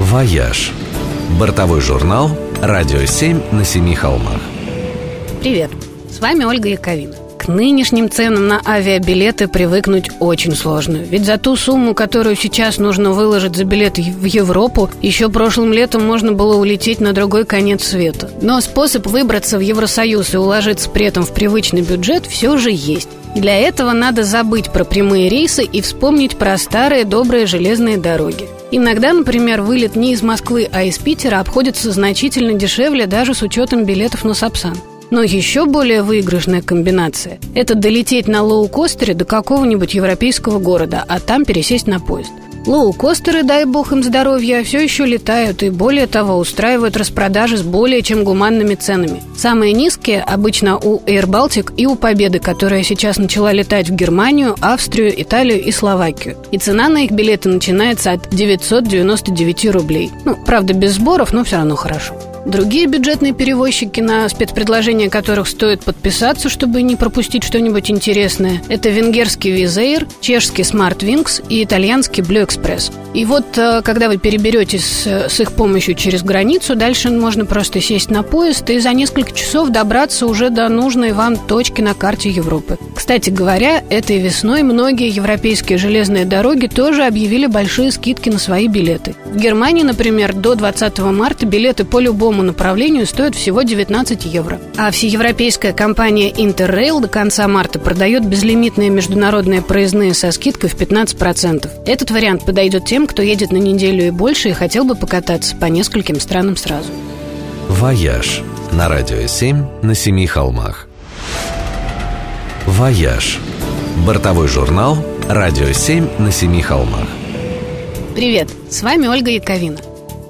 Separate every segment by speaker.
Speaker 1: «Вояж». Бортовой журнал «Радио 7 на семи холмах».
Speaker 2: Привет, с вами Ольга Яковина. К нынешним ценам на авиабилеты привыкнуть очень сложно. Ведь за ту сумму, которую сейчас нужно выложить за билет в Европу, еще прошлым летом можно было улететь на другой конец света. Но способ выбраться в Евросоюз и уложиться при этом в привычный бюджет все же есть. Для этого надо забыть про прямые рейсы и вспомнить про старые добрые железные дороги. Иногда, например, вылет не из Москвы, а из Питера обходится значительно дешевле даже с учетом билетов на Сапсан. Но еще более выигрышная комбинация – это долететь на лоукостере до какого-нибудь европейского города, а там пересесть на поезд – Лоукостеры, дай бог им здоровья, все еще летают и, более того, устраивают распродажи с более чем гуманными ценами. Самые низкие обычно у Air Baltic и у Победы, которая сейчас начала летать в Германию, Австрию, Италию и Словакию. И цена на их билеты начинается от 999 рублей. Ну, правда, без сборов, но все равно хорошо. Другие бюджетные перевозчики, на спецпредложения которых стоит подписаться, чтобы не пропустить что-нибудь интересное, это венгерский Визейр, чешский Smart Wings и итальянский Blue Express. И вот, э, когда вы переберетесь с их помощью через границу, дальше можно просто сесть на поезд и за несколько часов добраться уже до нужной вам точки на карте Европы. Кстати говоря, этой весной многие европейские железные дороги тоже объявили большие скидки на свои билеты. В Германии, например, до 20 марта билеты по любому этому направлению стоит всего 19 евро. А всеевропейская компания Interrail до конца марта продает безлимитные международные проездные со скидкой в 15%. Этот вариант подойдет тем, кто едет на неделю и больше и хотел бы покататься по нескольким странам сразу.
Speaker 1: «Вояж» на радио 7 на семи холмах. «Вояж» – бортовой журнал «Радио 7 на семи холмах».
Speaker 2: Привет, с вами Ольга Яковина.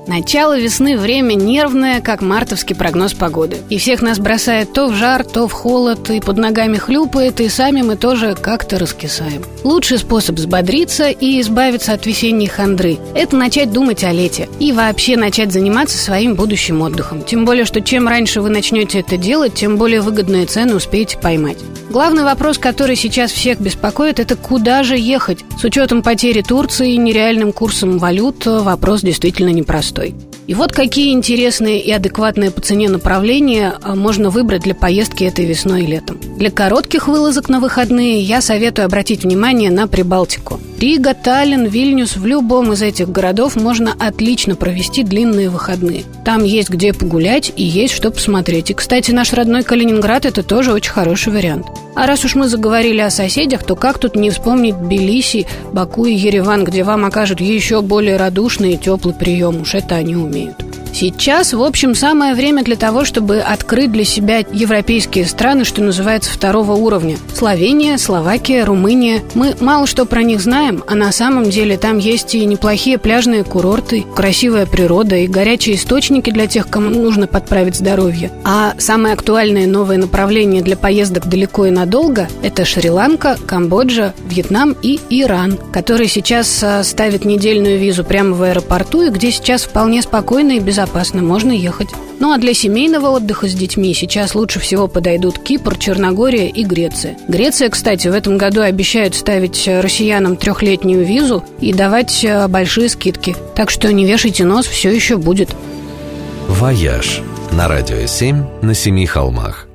Speaker 2: Начало весны – время нервное, как мартовский прогноз погоды. И всех нас бросает то в жар, то в холод, и под ногами хлюпает, и сами мы тоже как-то раскисаем. Лучший способ взбодриться и избавиться от весенней хандры – это начать думать о лете и вообще начать заниматься своим будущим отдыхом. Тем более, что чем раньше вы начнете это делать, тем более выгодные цены успеете поймать. Главный вопрос, который сейчас всех беспокоит, это куда же ехать? С учетом потери Турции и нереальным курсом валют вопрос действительно непростой простой. И вот какие интересные и адекватные по цене направления а, можно выбрать для поездки этой весной и летом. Для коротких вылазок на выходные я советую обратить внимание на Прибалтику. Рига, Таллин, Вильнюс – в любом из этих городов можно отлично провести длинные выходные. Там есть где погулять и есть что посмотреть. И, кстати, наш родной Калининград – это тоже очень хороший вариант. А раз уж мы заговорили о соседях, то как тут не вспомнить Тбилиси, Баку и Ереван, где вам окажут еще более радушный и теплый прием. Уж это они умеют. Сейчас, в общем, самое время для того, чтобы открыть для себя европейские страны, что называется, второго уровня. Словения, Словакия, Румыния. Мы мало что про них знаем, а на самом деле там есть и неплохие пляжные курорты, красивая природа и горячие источники для тех, кому нужно подправить здоровье. А самое актуальное новое направление для поездок далеко и надолго – это Шри-Ланка, Камбоджа, Вьетнам и Иран, который сейчас а, ставит недельную визу прямо в аэропорту и где сейчас вполне спокойно и без безопасно, можно ехать. Ну а для семейного отдыха с детьми сейчас лучше всего подойдут Кипр, Черногория и Греция. Греция, кстати, в этом году обещает ставить россиянам трехлетнюю визу и давать э, большие скидки. Так что не вешайте нос, все еще будет.
Speaker 1: «Вояж» на радио 7 на семи холмах.